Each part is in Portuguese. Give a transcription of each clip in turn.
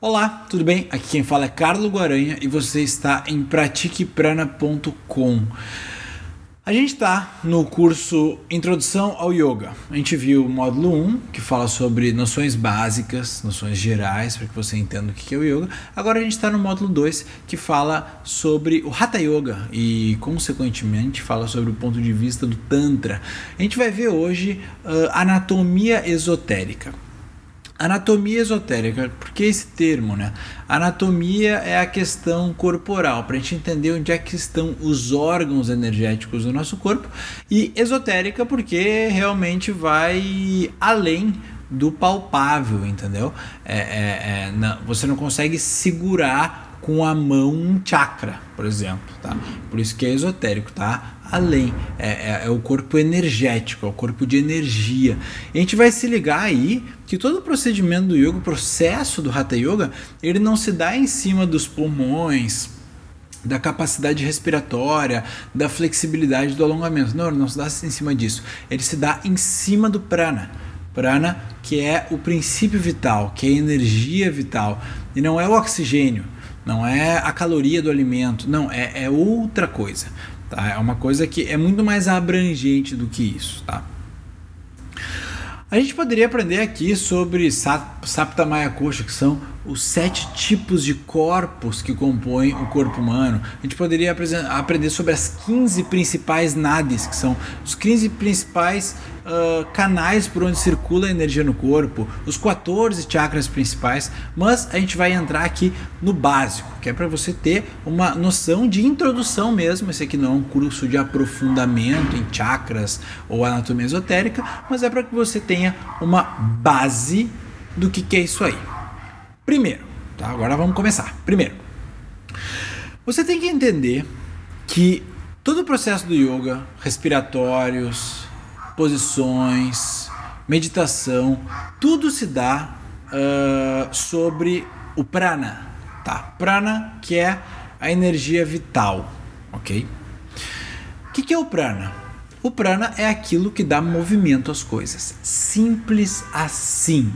Olá, tudo bem? Aqui quem fala é Carlo Guaranha e você está em pratiqueprana.com. A gente está no curso Introdução ao Yoga. A gente viu o módulo 1, que fala sobre noções básicas, noções gerais, para que você entenda o que é o yoga. Agora a gente está no módulo 2, que fala sobre o Hatha Yoga e, consequentemente, fala sobre o ponto de vista do Tantra. A gente vai ver hoje uh, anatomia esotérica. Anatomia esotérica, por que esse termo, né? Anatomia é a questão corporal, para a gente entender onde é que estão os órgãos energéticos do nosso corpo, e esotérica porque realmente vai além do palpável, entendeu? É, é, é, não, você não consegue segurar com a mão um chakra, por exemplo, tá? Por isso que é esotérico, tá? além. É, é, é, o corpo energético, é o corpo de energia. E a gente vai se ligar aí que todo o procedimento do yoga, o processo do Hatha Yoga, ele não se dá em cima dos pulmões, da capacidade respiratória, da flexibilidade do alongamento. Não, não se dá em cima disso. Ele se dá em cima do prana. Prana, que é o princípio vital, que é a energia vital. E não é o oxigênio, não é a caloria do alimento, não, é, é outra coisa. Tá? É uma coisa que é muito mais abrangente do que isso. Tá? A gente poderia aprender aqui sobre Saptamaya Kosha, que são os sete tipos de corpos que compõem o corpo humano. A gente poderia aprender sobre as 15 principais nadis, que são os 15 principais uh, canais por onde circula a energia no corpo, os 14 chakras principais, mas a gente vai entrar aqui no básico, que é para você ter uma noção de introdução mesmo. Esse aqui não é um curso de aprofundamento em chakras ou anatomia esotérica, mas é para que você tenha uma base do que, que é isso aí. Primeiro, tá? agora vamos começar. Primeiro, você tem que entender que todo o processo do yoga, respiratórios, posições, meditação, tudo se dá uh, sobre o prana, tá? Prana que é a energia vital, ok? O que, que é o prana? O prana é aquilo que dá movimento às coisas, simples assim.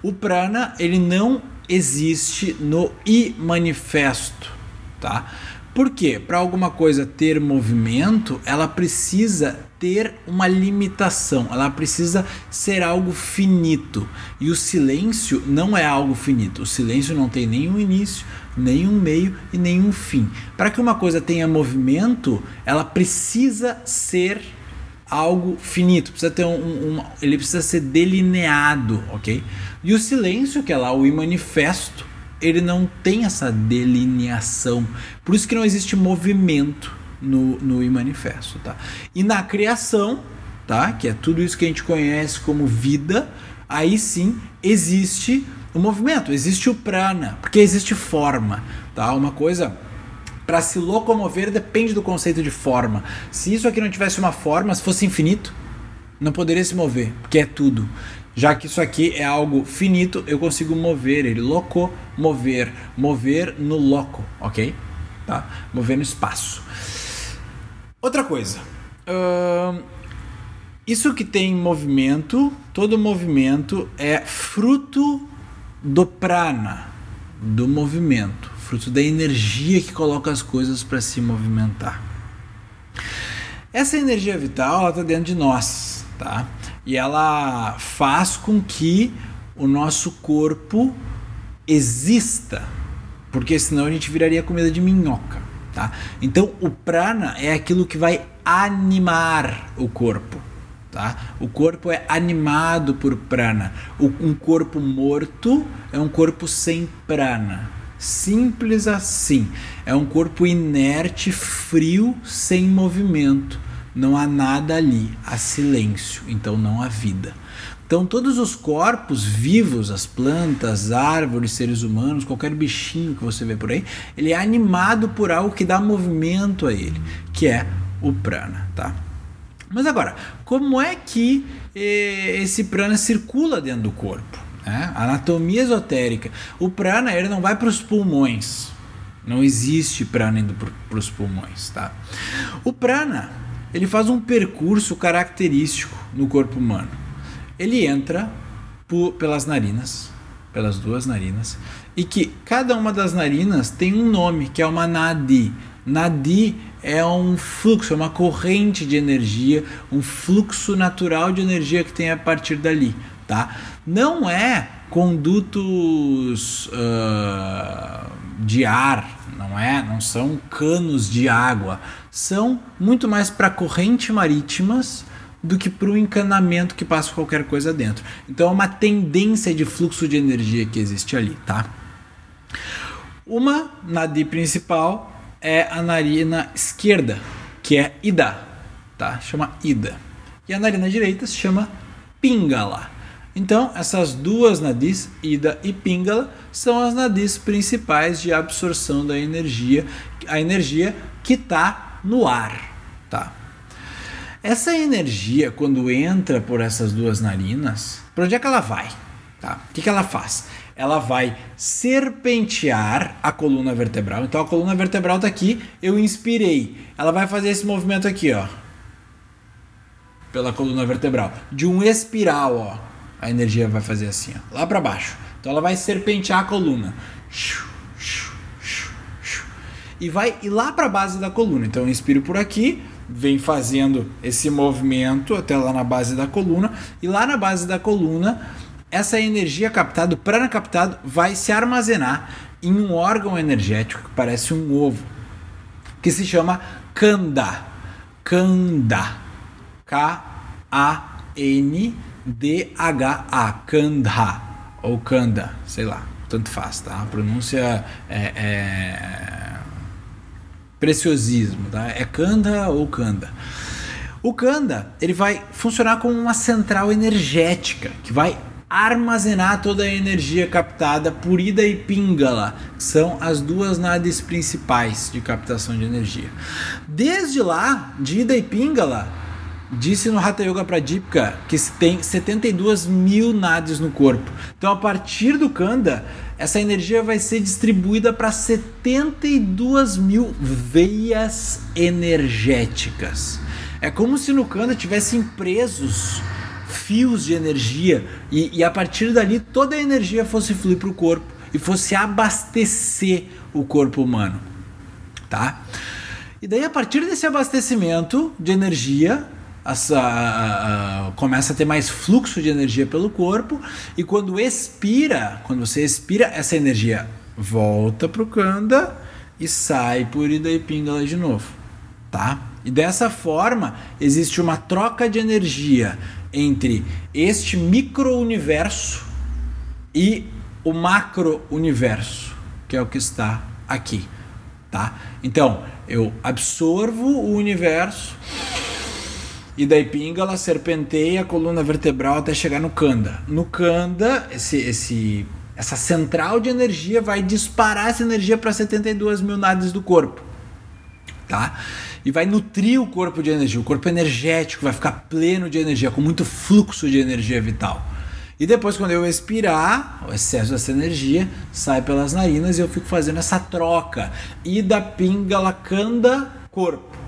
O prana ele não existe no I manifesto, tá? Por quê? Para alguma coisa ter movimento, ela precisa ter uma limitação, ela precisa ser algo finito. E o silêncio não é algo finito. O silêncio não tem nenhum início, nenhum meio e nenhum fim. Para que uma coisa tenha movimento, ela precisa ser algo finito, precisa ter um, um, ele precisa ser delineado, ok? E o silêncio, que é lá o manifesto, ele não tem essa delineação. Por isso que não existe movimento no, no manifesto, tá? E na criação, tá? Que é tudo isso que a gente conhece como vida, aí sim existe o movimento, existe o prana, porque existe forma, tá? Uma coisa para se locomover depende do conceito de forma. Se isso aqui não tivesse uma forma, se fosse infinito, não poderia se mover, porque é tudo. Já que isso aqui é algo finito, eu consigo mover ele, locomover, mover no loco, ok? Tá? Mover no espaço. Outra coisa, uh, isso que tem movimento, todo movimento é fruto do prana, do movimento fruto da energia que coloca as coisas para se movimentar. Essa energia vital está dentro de nós, tá? E ela faz com que o nosso corpo exista, porque senão a gente viraria comida de minhoca, tá? Então o prana é aquilo que vai animar o corpo. Tá? O corpo é animado por prana. um corpo morto é um corpo sem prana. Simples assim. É um corpo inerte, frio, sem movimento. Não há nada ali, há silêncio, então não há vida. Então, todos os corpos vivos, as plantas, árvores, seres humanos, qualquer bichinho que você vê por aí, ele é animado por algo que dá movimento a ele, que é o prana, tá? Mas agora, como é que eh, esse prana circula dentro do corpo? Né? Anatomia esotérica. O prana ele não vai para os pulmões. Não existe prana indo para os pulmões. Tá? O prana ele faz um percurso característico no corpo humano. Ele entra por, pelas narinas, pelas duas narinas e que cada uma das narinas tem um nome, que é uma nadi. Nadi é um fluxo, é uma corrente de energia, um fluxo natural de energia que tem a partir dali, tá? Não é condutos uh, de ar, não é? Não são canos de água, são muito mais para corrente marítimas do que para o encanamento que passa qualquer coisa dentro. Então é uma tendência de fluxo de energia que existe ali, tá? Uma nadi principal é a narina esquerda, que é Ida, tá? Chama Ida. E a narina direita se chama Pingala. Então, essas duas nadis, Ida e Pingala, são as nadis principais de absorção da energia, a energia que está no ar, tá? Essa energia, quando entra por essas duas narinas, para onde é que ela vai? Tá? O que, que ela faz? Ela vai serpentear a coluna vertebral. Então a coluna vertebral está aqui, eu inspirei. Ela vai fazer esse movimento aqui, ó. Pela coluna vertebral. De um espiral, ó. A energia vai fazer assim, ó. Lá para baixo. Então ela vai serpentear a coluna. E vai ir lá para a base da coluna. Então eu inspiro por aqui, vem fazendo esse movimento até lá na base da coluna e lá na base da coluna essa energia captada, o prana captado vai se armazenar em um órgão energético que parece um ovo, que se chama Kanda. Kanda. K A N D H A. Kanda ou Kanda, sei lá, tanto faz, tá? A pronúncia é, é preciosismo, tá? É Kanda ou Kanda. O Kanda ele vai funcionar como uma central energética que vai armazenar toda a energia captada por Ida e Pingala, que são as duas nadis principais de captação de energia. Desde lá, de Ida e Pingala, disse no Hatha Yoga Pradipika que tem 72 mil nadis no corpo. Então, a partir do Kanda, essa energia vai ser distribuída para 72 mil veias energéticas. É como se no Kanda tivessem presos fios de energia e, e a partir dali toda a energia fosse fluir para o corpo e fosse abastecer o corpo humano, tá? E daí a partir desse abastecimento de energia essa, a, a, começa a ter mais fluxo de energia pelo corpo e quando expira, quando você expira, essa energia volta para o Kanda e sai por Ida e Pingala de novo, tá? E dessa forma existe uma troca de energia entre este micro-universo e o macro-universo, que é o que está aqui, tá? Então, eu absorvo o universo e daí Pingala serpenteia a coluna vertebral até chegar no Kanda. No Kanda, esse, esse, essa central de energia vai disparar essa energia para 72 mil nadis do corpo. Tá? E vai nutrir o corpo de energia. O corpo energético vai ficar pleno de energia, com muito fluxo de energia vital. E depois, quando eu expirar, o excesso dessa energia sai pelas narinas e eu fico fazendo essa troca. Ida, Pingala, Kanda, corpo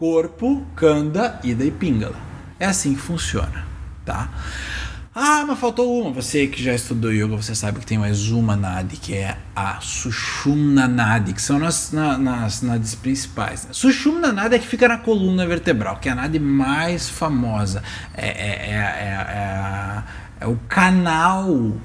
corpo, kanda, ida e pingala. É assim que funciona, tá? Ah, mas faltou uma. Você que já estudou yoga, você sabe que tem mais uma nadi, que é a Sushumna Nadi, que são nas, na, nas nadis principais. Sushumna Nadi é que fica na coluna vertebral, que é a nadi mais famosa. É, é, é, é, é o canal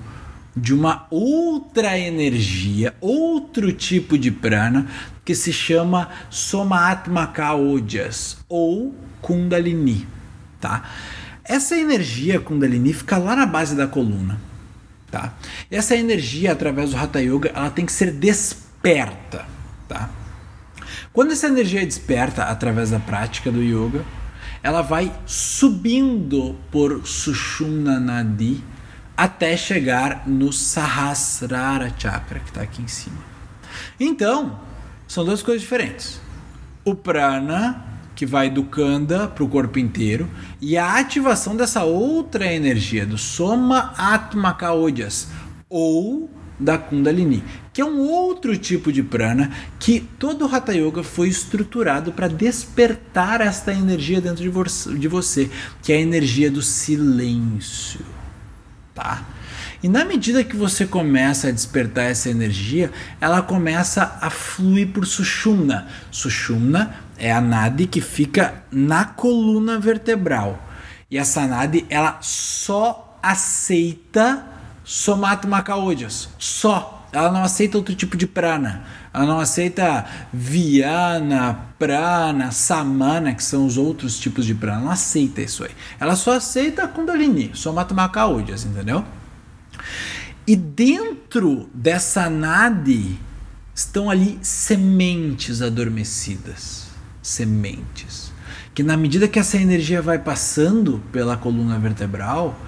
de uma outra energia, outro tipo de prana que se chama Somatmaka Ojas ou Kundalini, tá? Essa energia Kundalini fica lá na base da coluna, tá? Essa energia através do Hatha Yoga, ela tem que ser desperta, tá? Quando essa energia é desperta através da prática do yoga, ela vai subindo por Sushumna Nadi, até chegar no Sahasrara Chakra, que está aqui em cima. Então, são duas coisas diferentes. O prana, que vai do Kanda para o corpo inteiro, e a ativação dessa outra energia, do Soma Atma Kaodyas, ou da Kundalini, que é um outro tipo de prana que todo o Hatha Yoga foi estruturado para despertar esta energia dentro de você, que é a energia do silêncio tá? E na medida que você começa a despertar essa energia, ela começa a fluir por Sushumna. Sushumna é a nadi que fica na coluna vertebral. E essa nadi, ela só aceita Somatma Kaojas. Só. Ela não aceita outro tipo de prana. Ela não aceita Viana, Prana, Samana, que são os outros tipos de prana. Ela não aceita isso aí. Ela só aceita Kundalini, Somatma Kaojas, entendeu? E dentro dessa nadi estão ali sementes adormecidas. Sementes. Que na medida que essa energia vai passando pela coluna vertebral,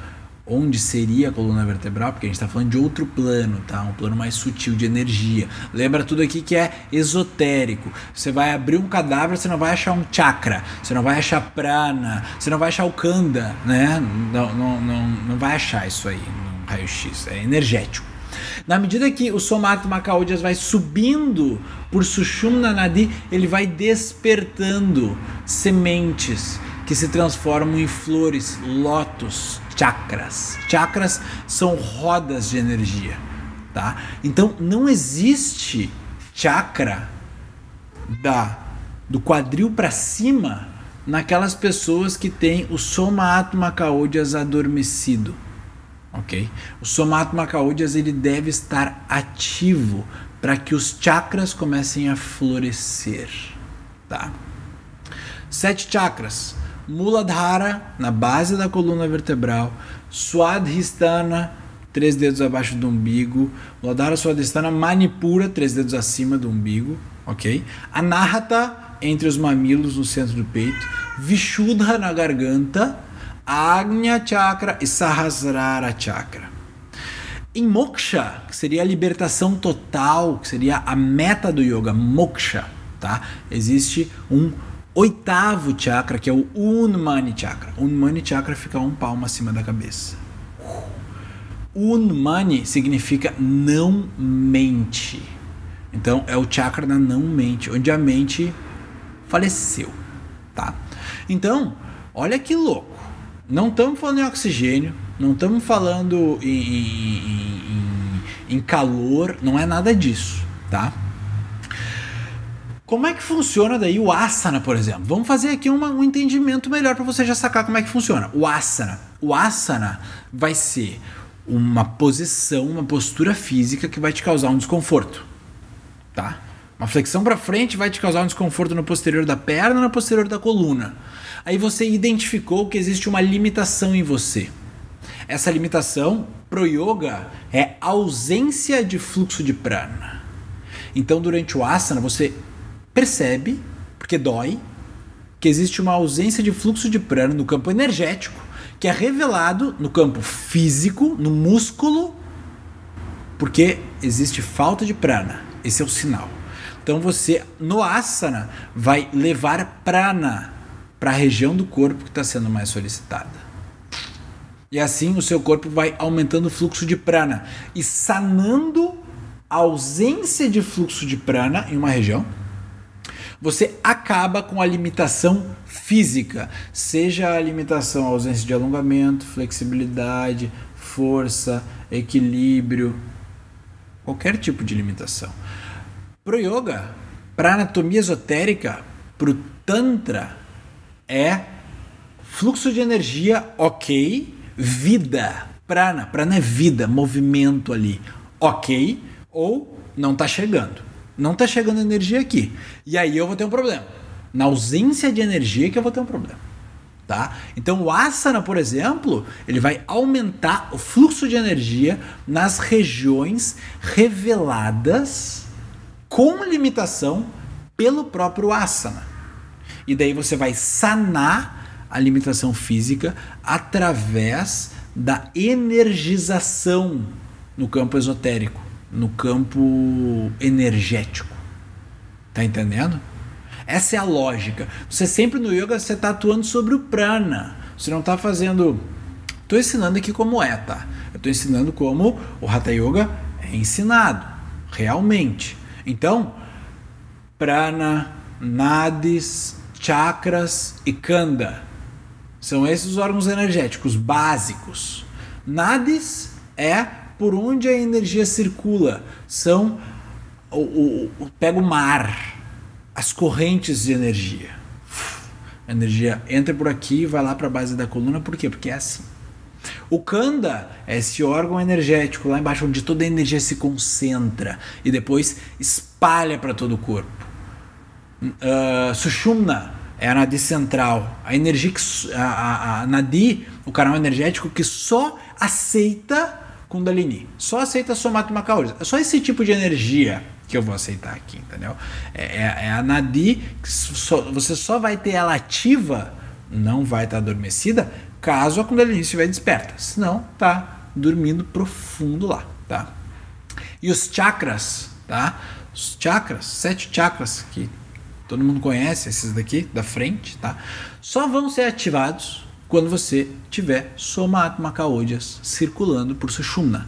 onde seria a coluna vertebral, porque a gente está falando de outro plano, tá? Um plano mais sutil de energia. Lembra tudo aqui que é esotérico. Você vai abrir um cadáver, você não vai achar um chakra, você não vai achar prana, você não vai achar o kanda, né? Não, não, não, não vai achar isso aí no raio-x, é energético. Na medida que o somato macaúdias vai subindo por Sushumna Nadi, ele vai despertando sementes que se transformam em flores, lótus, chakras. Chakras são rodas de energia, tá? Então não existe chakra da do quadril para cima naquelas pessoas que têm o soma atma kaodyas adormecido, ok? O soma atma kaodyas ele deve estar ativo para que os chakras comecem a florescer, tá? Sete chakras Muladhara, na base da coluna vertebral, Swadhisthana, três dedos abaixo do umbigo, Muladhara Swadhisthana, Manipura, três dedos acima do umbigo, ok? Anahata, entre os mamilos no centro do peito, Vishuddha na garganta, Agnya Chakra e Sahasrara Chakra. Em Moksha, que seria a libertação total, que seria a meta do yoga, Moksha, tá? Existe um oitavo chakra, que é o Unmani Chakra. Unmani Chakra fica um palmo acima da cabeça. Unmani significa não mente. Então é o chakra da não mente, onde a mente faleceu, tá? Então, olha que louco. Não estamos falando em oxigênio, não estamos falando em, em, em, em calor, não é nada disso, tá? Como é que funciona daí o asana, por exemplo? Vamos fazer aqui uma, um entendimento melhor para você já sacar como é que funciona. O asana. O asana vai ser uma posição, uma postura física que vai te causar um desconforto, tá? Uma flexão para frente vai te causar um desconforto no posterior da perna, no posterior da coluna. Aí você identificou que existe uma limitação em você. Essa limitação pro yoga é ausência de fluxo de prana. Então, durante o asana, você percebe, porque dói, que existe uma ausência de fluxo de prana no campo energético, que é revelado no campo físico, no músculo, porque existe falta de prana. Esse é o sinal. Então você, no asana, vai levar prana para a região do corpo que está sendo mais solicitada. E assim o seu corpo vai aumentando o fluxo de prana e sanando a ausência de fluxo de prana em uma região você acaba com a limitação física, seja a limitação a ausência de alongamento, flexibilidade, força, equilíbrio, qualquer tipo de limitação. Pro yoga, para anatomia esotérica, pro tantra é fluxo de energia, ok, vida, prana, prana é vida, movimento ali, ok, ou não está chegando não está chegando energia aqui. E aí eu vou ter um problema. Na ausência de energia que eu vou ter um problema. Tá? Então o asana, por exemplo, ele vai aumentar o fluxo de energia nas regiões reveladas com limitação pelo próprio asana. E daí você vai sanar a limitação física através da energização no campo esotérico no campo energético. Tá entendendo? Essa é a lógica. Você sempre no yoga você está atuando sobre o prana. Você não está fazendo. Estou ensinando aqui como é, tá? Eu estou ensinando como o Hatha Yoga é ensinado, realmente. Então, prana, nadis, chakras e kanda são esses os órgãos energéticos básicos. Nadis é por onde a energia circula. São o, o, o pega o mar, as correntes de energia. A energia entra por aqui e vai lá para a base da coluna, por quê? Porque é assim. O Kanda é esse órgão energético lá embaixo onde toda a energia se concentra e depois espalha para todo o corpo. Uh, Sushumna é a nadi central, a energia que, a, a, a nadi, o canal energético que só aceita Kundalini, só aceita Somato Macaúris. É só esse tipo de energia que eu vou aceitar aqui, entendeu? É, é, é a nadi que só, você só vai ter ela ativa, não vai estar adormecida, caso a Kundalini estiver desperta. Senão, tá dormindo profundo lá, tá? E os chakras, tá? Os chakras, sete chakras que todo mundo conhece, esses daqui da frente, tá? Só vão ser ativados quando você tiver Soma Atma Kaodhyas circulando por Sushumna.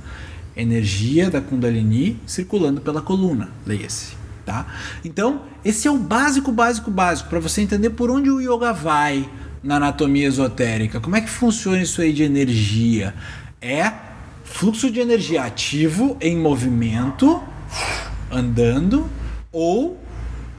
Energia da Kundalini circulando pela coluna, leia-se. Tá? Então, esse é o básico, básico, básico, para você entender por onde o yoga vai na anatomia esotérica. Como é que funciona isso aí de energia? É fluxo de energia ativo em movimento, andando, ou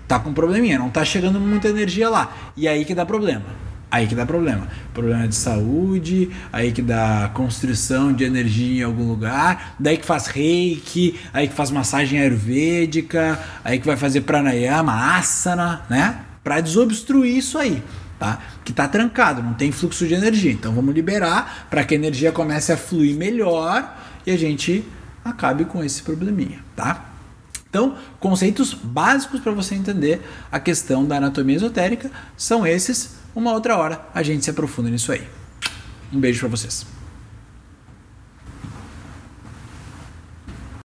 tá com probleminha, não tá chegando muita energia lá. E aí que dá problema. Aí que dá problema. Problema de saúde, aí que dá construção de energia em algum lugar, daí que faz reiki, aí que faz massagem ayurvédica, aí que vai fazer pranayama, asana, né? Para desobstruir isso aí, tá? Que tá trancado, não tem fluxo de energia. Então vamos liberar para que a energia comece a fluir melhor e a gente acabe com esse probleminha, tá? Então, conceitos básicos para você entender a questão da anatomia esotérica são esses. Uma outra hora a gente se aprofunda nisso aí. Um beijo para vocês.